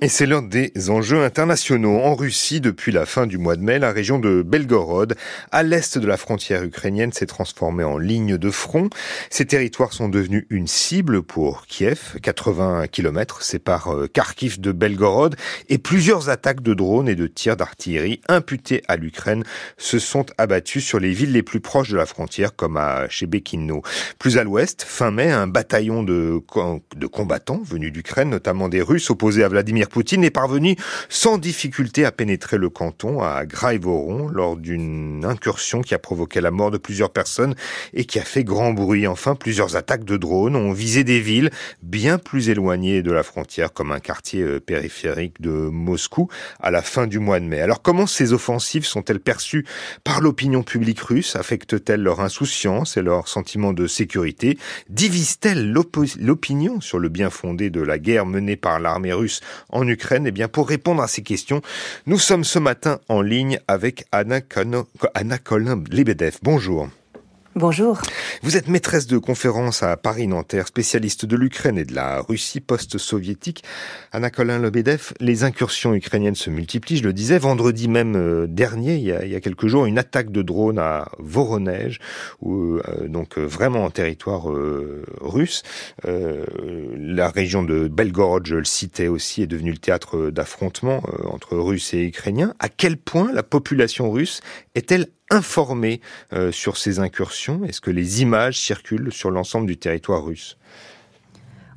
Et c'est l'un des enjeux internationaux. En Russie, depuis la fin du mois de mai, la région de Belgorod, à l'est de la frontière ukrainienne, s'est transformée en ligne de front. Ces territoires sont devenus une cible pour Kiev. 80 km séparent euh, Kharkiv de Belgorod et plusieurs attaques de drones et de tirs d'artillerie imputées à l'Ukraine se sont abattues sur les villes les plus proches de la frontière, comme à Shebekino. Plus à l'ouest, fin mai, un bataillon de, de combattants venus d'Ukraine, notamment des Russes opposés à Vladimir Poutine est parvenu sans difficulté à pénétrer le canton à Graïvoron lors d'une incursion qui a provoqué la mort de plusieurs personnes et qui a fait grand bruit. Enfin, plusieurs attaques de drones ont visé des villes bien plus éloignées de la frontière comme un quartier euh, périphérique de Moscou à la fin du mois de mai. Alors comment ces offensives sont-elles perçues par l'opinion publique russe? Affectent-elles leur insouciance et leur sentiment de sécurité? Divisent-elles l'opinion sur le bien fondé de la guerre menée par l'armée russe Ukraine Eh bien, pour répondre à ces questions, nous sommes ce matin en ligne avec Anna, Anna Colin-Lebedev. Bonjour. Bonjour. Vous êtes maîtresse de conférence à Paris-Nanterre, spécialiste de l'Ukraine et de la Russie post-soviétique. Anna Colin Lebedev, les incursions ukrainiennes se multiplient, je le disais. Vendredi même euh, dernier, il y, a, quelques jours, une attaque de drone à Voronezh, où, euh, donc euh, vraiment en territoire russe. la région de Belgorod, je le citais aussi, est devenue le théâtre d'affrontements entre Russes et Ukrainiens. À quel point la population russe est-elle informé euh, sur ces incursions? Est-ce que les images circulent sur l'ensemble du territoire russe?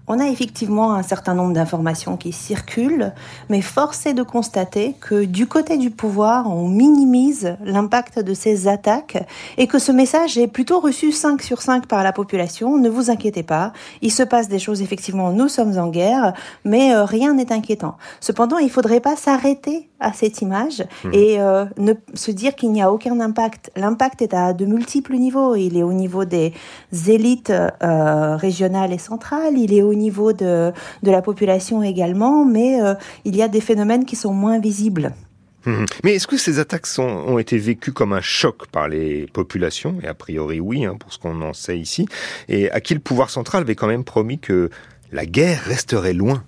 On a effectivement un certain nombre d'informations qui circulent, mais force est de constater que du côté du pouvoir, on minimise l'impact de ces attaques et que ce message est plutôt reçu 5 sur 5 par la population. Ne vous inquiétez pas, il se passe des choses effectivement, nous sommes en guerre, mais euh, rien n'est inquiétant. Cependant, il ne faudrait pas s'arrêter à cette image mmh. et euh, ne se dire qu'il n'y a aucun impact. L'impact est à de multiples niveaux. Il est au niveau des élites euh, régionales et centrales, il est au niveau de, de la population également, mais euh, il y a des phénomènes qui sont moins visibles. Mmh. Mais est-ce que ces attaques ont été vécues comme un choc par les populations? Et a priori oui, hein, pour ce qu'on en sait ici. Et à qui le pouvoir central avait quand même promis que la guerre resterait loin?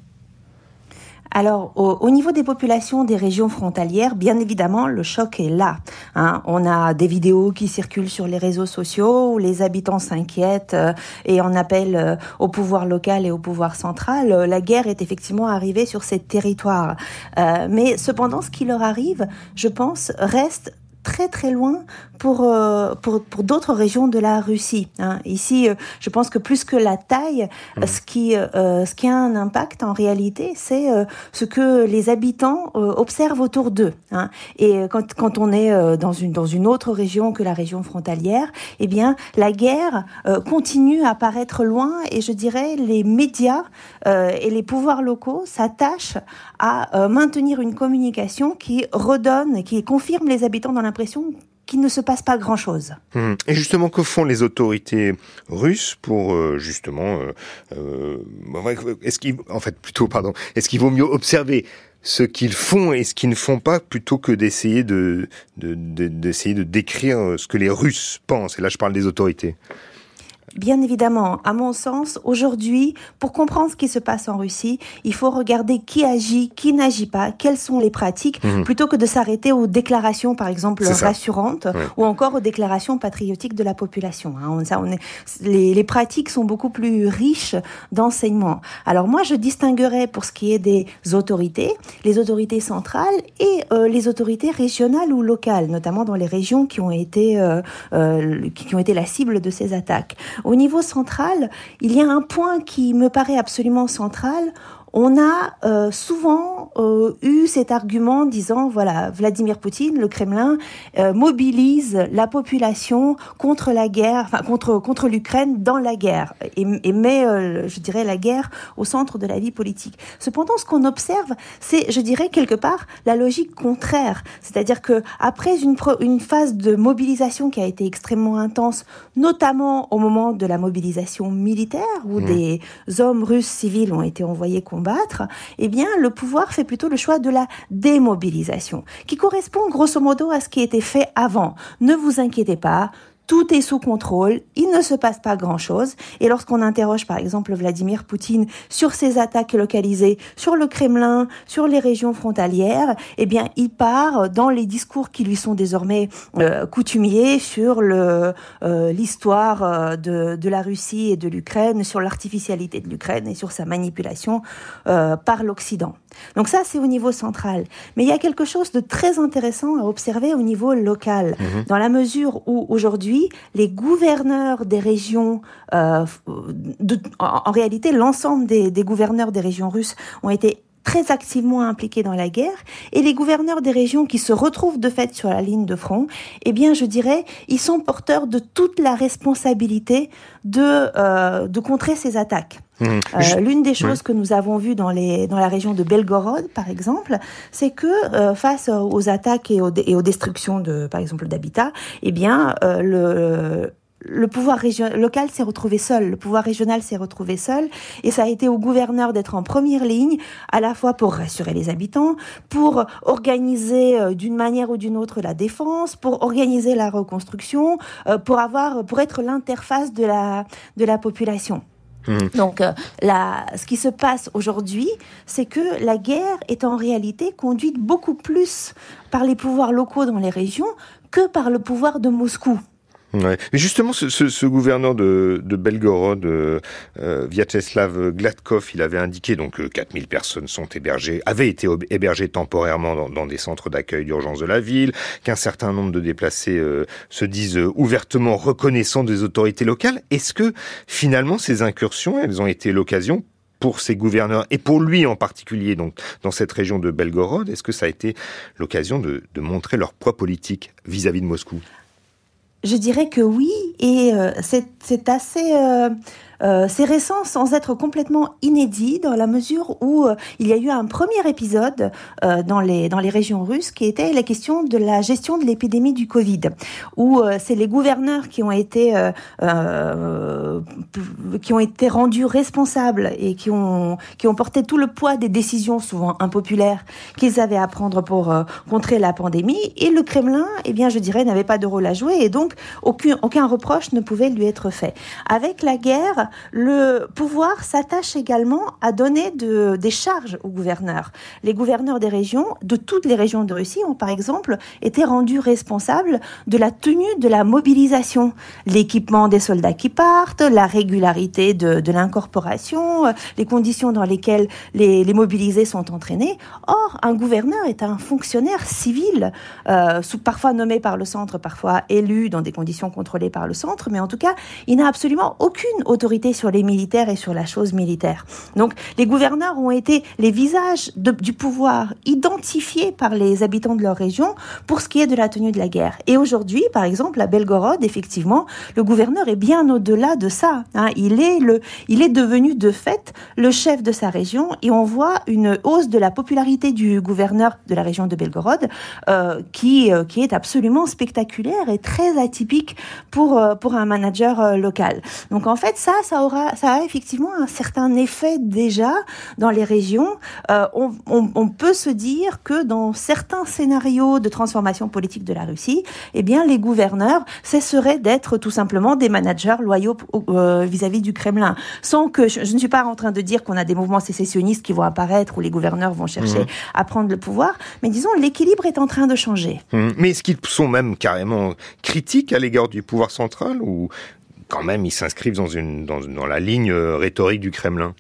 Alors, au, niveau des populations des régions frontalières, bien évidemment, le choc est là. Hein. On a des vidéos qui circulent sur les réseaux sociaux où les habitants s'inquiètent euh, et en appellent euh, au pouvoir local et au pouvoir central. Euh, la guerre est effectivement arrivée sur ces territoires. mais cependant, ce qui leur arrive, je pense, reste très très loin pour, euh, pour, pour d'autres régions de la Russie. Hein. Ici, euh, je pense que plus que la taille, mmh. ce, qui, euh, ce qui a un impact en réalité, c'est ce que les habitants observent autour d'eux. Hein. Et quand, quand on est dans, une, dans une autre région que la région frontalière, eh bien, la guerre continue à paraître loin et je dirais les médias et les pouvoirs locaux s'attachent à maintenir une communication qui redonne, qui confirme les habitants dans la l'impression qu'il ne se passe pas grand-chose. Hum. Et justement, que font les autorités russes pour euh, justement, euh, euh, est-ce qu'il, en fait, plutôt, pardon, est-ce qu'il vaut mieux observer ce qu'ils font et ce qu'ils ne font pas plutôt que d'essayer de, d'essayer de décrire ce que les Russes pensent? Et là, je parle des autorités. Bien évidemment, à mon sens, aujourd'hui, pour comprendre ce qui se passe en Russie, il faut regarder qui agit, qui n'agit pas, quelles sont les pratiques, mhm. plutôt que de s'arrêter aux déclarations, par exemple, rassurantes, ou encore aux déclarations patriotiques de la population. Hein. Ça, on est, les, les, pratiques sont beaucoup plus riches d'enseignements. Alors moi, je distinguerais pour ce qui est des autorités, les autorités centrales et euh, les autorités régionales ou locales, notamment dans les régions qui ont été, euh, euh, qui ont été la cible de ces attaques. Au niveau central, il y a un point qui me paraît absolument central on a euh, souvent euh, eu cet argument disant voilà Vladimir Poutine, le Kremlin euh, mobilise la population contre la guerre, enfin contre contre l'Ukraine dans la guerre et, et met, je dirais, la guerre au centre de la vie politique. Cependant, ce qu'on observe, c'est, je dirais quelque part, la logique contraire, c'est-à-dire que après une une phase de mobilisation qui a été extrêmement intense, notamment au moment de la mobilisation militaire où mmh. des hommes russes civils ont été envoyés contre battre, eh bien, le pouvoir fait plutôt le choix de la démobilisation, qui correspond grosso modo à ce qui était fait avant. Ne vous inquiétez pas, tout est sous contrôle, il ne se passe pas grand-chose. Et lorsqu'on interroge par exemple Vladimir Poutine sur ses attaques localisées sur le Kremlin, sur les régions frontalières, eh bien il part dans les discours qui lui sont désormais euh, coutumiers sur le euh, l'histoire euh, de, de la Russie et de l'Ukraine, sur l'artificialité de l'Ukraine et sur sa manipulation par l'Occident. Donc ça, c'est au niveau central. Mais il y a quelque chose de très intéressant à observer au niveau local, mhm. dans la mesure où aujourd'hui, les gouverneurs des régions, euh, en, réalité, l'ensemble des, des gouverneurs des régions russes ont été très activement impliqués dans la guerre et les gouverneurs des régions qui se retrouvent de fait sur la ligne de front, eh bien, je dirais, ils sont porteurs de toute la responsabilité de euh, de contrer ces attaques. Mmh. Euh, l'une des choses que nous avons vues dans les dans la région de Belgorod, par exemple, c'est que euh, face aux attaques et aux, et aux destructions de, par exemple, d'habitats, eh bien, le le pouvoir local s'est retrouvé seul, le pouvoir régional s'est retrouvé seul, et ça a été au gouverneur d'être en première ligne, à la fois pour rassurer les habitants, pour organiser euh, d'une manière ou d'une autre la défense, pour organiser la reconstruction, euh, pour avoir, pour être l'interface de la de la population. Mmh. Donc, euh, ce qui se passe aujourd'hui, c'est que la guerre est en réalité conduite beaucoup plus par les pouvoirs locaux dans les régions que par le pouvoir de Moscou. Mais justement, ce, gouverneur de, Belgorod, euh, euh Vyacheslav Gladkov, il avait indiqué donc que 4000 personnes sont hébergées, avaient été hébergées temporairement dans, des centres d'accueil d'urgence de la ville, qu'un certain nombre de déplacés euh, se disent ouvertement reconnaissants des autorités locales. Est-ce que finalement ces incursions, elles ont été l'occasion pour ces gouverneurs et pour lui en particulier, donc dans cette région de Belgorod, est-ce que ça a été l'occasion de, montrer leur poids politique vis-à-vis -vis de Moscou? Je dirais que oui, et euh, c'est assez euh, euh, c'est récent sans être complètement inédit dans la mesure où euh, il y a eu un premier épisode euh, dans les dans les régions russes qui était la question de la gestion de l'épidémie du Covid, où c'est les gouverneurs qui ont été qui ont été rendus responsables et qui ont qui ont porté tout le poids des décisions souvent impopulaires qu'ils avaient à prendre pour contrer la pandémie et le Kremlin, eh bien je dirais, n'avait pas de rôle à jouer et donc aucun aucun reproche ne pouvait lui être fait. Avec la guerre, le pouvoir s'attache également à donner de, des charges aux gouverneurs. Les gouverneurs des régions, de toutes les régions de Russie, ont par exemple été rendus responsables de la tenue de la mobilisation, l'équipement des soldats qui partent, la régularité de, l'incorporation, les conditions dans lesquelles les, mobilisés sont entraînés. Or, un gouverneur est un fonctionnaire civil, euh, parfois nommé par le centre, parfois élu dans des conditions contrôlées par le centre, mais en tout cas, il n'a absolument aucune autorité sur les militaires et sur la chose militaire. Donc les gouverneurs ont été les visages du pouvoir identifiés par les habitants de leur région pour ce qui est de la tenue de la guerre. Et aujourd'hui, par exemple, à Belgorod, effectivement, le gouverneur est bien au-delà de ça. Hein. Il est le, il est devenu de fait le chef de sa région et on voit une hausse de la popularité du gouverneur de la région de Belgorod euh, qui, euh, qui est absolument spectaculaire et très atypique pour, euh, pour un manager local. Donc en fait, ça, ça aura, ça a effectivement un certain effet déjà dans les régions. Euh, on, on, on, peut se dire que dans certains scénarios de transformation politique de la Russie, eh bien, les gouverneurs cesseraient d'être tout simplement des managers loyaux euh, vis-à-vis du Kremlin, sans que je, ne suis pas en train de dire qu'on a des mouvements sécessionnistes qui vont apparaître où les gouverneurs vont chercher mmh. à prendre le pouvoir, mais disons l'équilibre est en train de changer. Mmh. Mais est-ce qu'ils sont même carrément critiques à l'égard du pouvoir central ou quand même, ils s'inscrivent dans, la ligne euh, rhétorique du Kremlin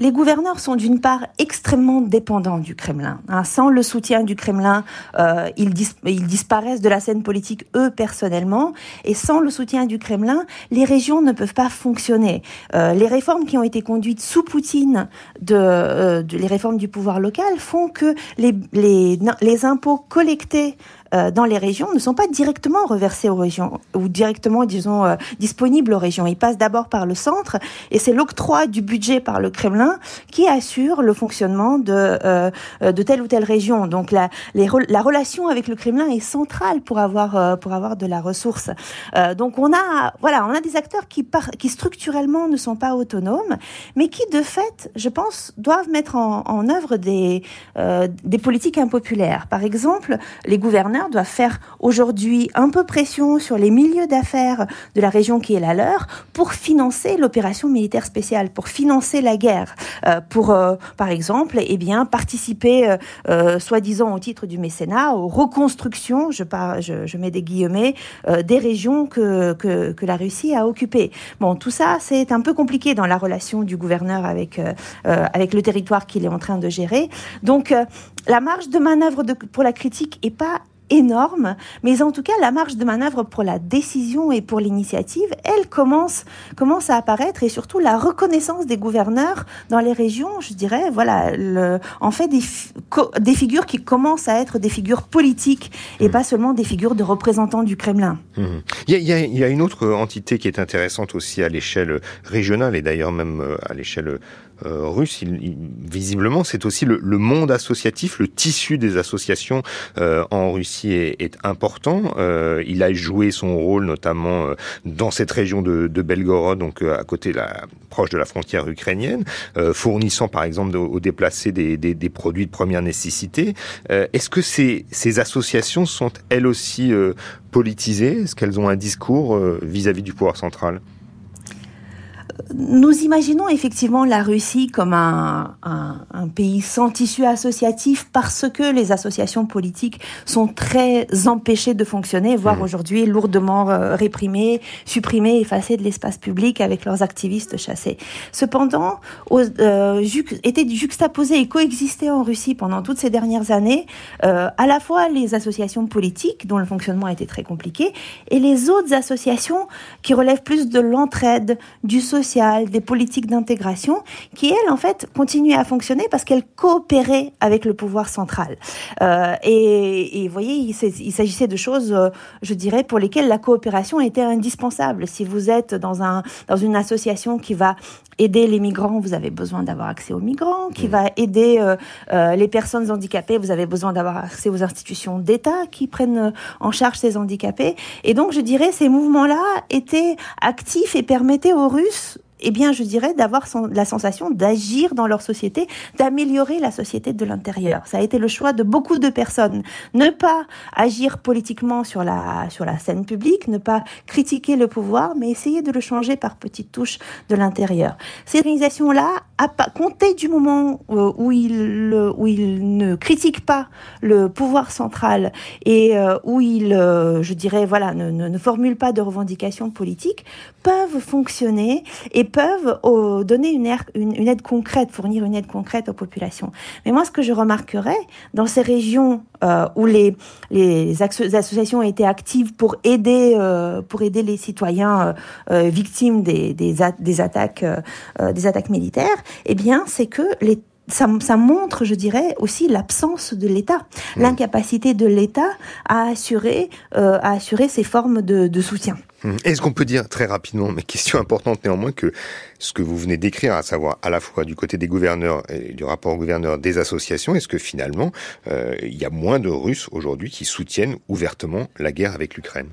les gouverneurs sont d'une part extrêmement dépendants du Kremlin. Hein. Sans le soutien du Kremlin, euh, ils, disparaissent de la scène politique eux personnellement. Et sans le soutien du Kremlin, les régions ne peuvent pas fonctionner. Euh, les réformes qui ont été conduites sous Poutine, les réformes du pouvoir local, font que les impôts collectés euh, dans les régions ne sont pas directement reversés aux régions ou directement, disons, euh, disponibles aux régions. Ils passent d'abord par le centre et c'est l'octroi du budget par le Kremlin qui assure le fonctionnement de, euh, de telle ou telle région. Donc la, la relation avec le Kremlin est centrale pour avoir, pour avoir de la ressource. donc on a, voilà, on a des acteurs qui, par, qui structurellement ne sont pas autonomes, mais qui de fait, je pense, doivent mettre en, en œuvre des, des politiques impopulaires. Par exemple, les gouverneurs gouverneurs doivent faire aujourd'hui un peu pression sur les milieux d'affaires de la région qui est la leur pour financer l'opération militaire spéciale, pour financer la guerre, euh, pour, euh, par exemple, eh bien, participer, euh, soi-disant au titre du mécénat, aux reconstructions, je, je, je mets des guillemets, des régions que, que, la Russie a occupées. Bon, tout ça, c'est un peu compliqué dans la relation du gouverneur avec, avec le territoire qu'il est en train de gérer. Donc, la marge de manœuvre pour la critique est pas énorme, mais en tout cas, la marge de manœuvre pour la décision et pour l'initiative, elle commence, commence à apparaître et surtout la reconnaissance des gouverneurs dans les régions, je dirais, voilà, le, en fait, des, des figures qui commencent à être des figures politiques et mmh. pas seulement des figures de représentants du Kremlin. Mmh. Il, y a, il y a une autre entité qui est intéressante aussi à l'échelle régionale et d'ailleurs même euh, à l'échelle euh, russe, visiblement, c'est aussi le, monde associatif, le tissu des associations euh, en Russie est, important. Euh, il a joué son rôle notamment euh, dans cette région de, Belgorod, donc à côté, la, proche de la frontière ukrainienne, fournissant par exemple aux déplacés des, produits de première nécessité. Est-ce que ces, associations sont elles aussi politisées? Est-ce qu'elles ont un discours vis à -vis du pouvoir central? Nous imaginons effectivement la Russie comme un, un, un, pays sans tissu associatif parce que les associations politiques sont très empêchées de fonctionner, voire mmh. aujourd'hui lourdement euh, réprimées, supprimées, effacées de l'espace public avec leurs activistes chassés. Cependant, aux, euh, étaient juxtaposés et coexistaient en Russie pendant toutes ces dernières années euh, à la fois les associations politiques dont le fonctionnement était très compliqué et les autres associations qui relèvent plus de l'entraide, du social des politiques d'intégration, qui elles en fait continuaient à fonctionner parce qu'elles coopéraient avec le pouvoir central. Euh, et, vous voyez, il, s'agissait de choses, euh, je dirais, pour lesquelles la coopération était indispensable. Si vous êtes dans un dans une association qui va aider les migrants, vous avez besoin d'avoir accès aux migrants, qui mmh. va aider euh, euh, les personnes handicapées, vous avez besoin d'avoir accès aux institutions d'État qui prennent en charge ces handicapés. Et donc, je dirais, ces mouvements-là étaient actifs et permettaient aux Russes eh bien, je dirais d'avoir la sensation d'agir dans leur société, d'améliorer la société de l'intérieur. Ça a été le choix de beaucoup de personnes. Ne pas agir politiquement sur la, sur la scène publique, ne pas critiquer le pouvoir, mais essayer de le changer par petites touches de l'intérieur. Ces organisations-là, à compter du moment euh, où ils, où ils ne critiquent pas le pouvoir central et euh, où ils, euh, je dirais, voilà, ne, ne, ne formulent pas de revendications politiques, peuvent fonctionner et peuvent euh, donner une, une, aide concrète, fournir une aide concrète aux populations. Mais moi, ce que je remarquerais dans ces régions euh, où les, les associations étaient actives pour aider, euh, pour aider les citoyens victimes des, des, des attaques, des attaques militaires, eh bien, c'est que les ça, ça, montre, je dirais, aussi l'absence de l'État, mmh. l'incapacité de l'État à assurer, à assurer ces formes de, de soutien. Hum. Est-ce qu'on peut dire très rapidement, mais question importante néanmoins, que ce que vous venez d'écrire, à savoir à la fois du côté des gouverneurs et du rapport aux gouverneurs des associations, est-ce que finalement euh, il y a moins de Russes aujourd'hui qui soutiennent ouvertement la guerre avec l'Ukraine?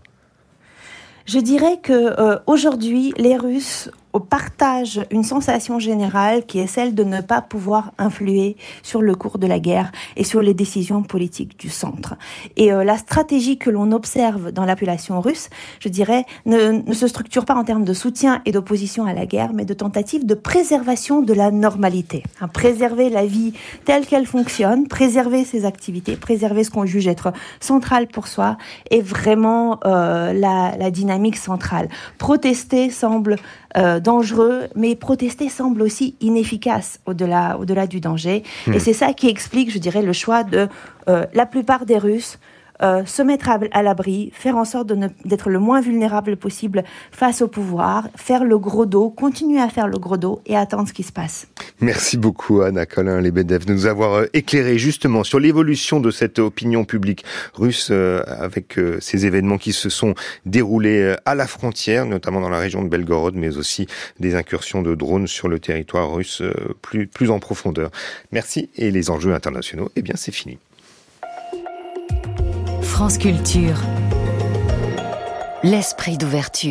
Je dirais que euh, aujourd'hui les Russes partage une sensation générale qui est celle de ne pas pouvoir influer sur le cours de la guerre et sur les décisions politiques du centre. Et euh, la stratégie que l'on observe dans l'appellation russe, je dirais, ne, se structure pas en termes de soutien et d'opposition à la guerre, mais de tentative de préservation de la normalité. Hein, préserver la vie telle qu'elle fonctionne, préserver ses activités, préserver ce qu'on juge être central pour soi, est vraiment euh, la dynamique centrale. Protester semble euh, dangereux, mais protester semble aussi inefficace au-delà du danger. Et hmm. c'est ça qui explique, je dirais, le choix de euh, la plupart des Russes euh, se mettre à, l'abri, faire en sorte d'être le moins vulnérable possible face au pouvoir, faire le gros dos, continuer à faire le gros dos et attendre ce qui se passe. Merci beaucoup Anna Colin Lebedev de nous avoir euh, éclairé justement sur l'évolution de cette opinion publique russe euh, avec ces événements qui se sont déroulés à la frontière, notamment dans la région de Belgorod, mais aussi des incursions de drones sur le territoire russe plus, plus en profondeur. Merci et les enjeux internationaux, eh bien c'est fini. France Culture. L'esprit d'ouverture.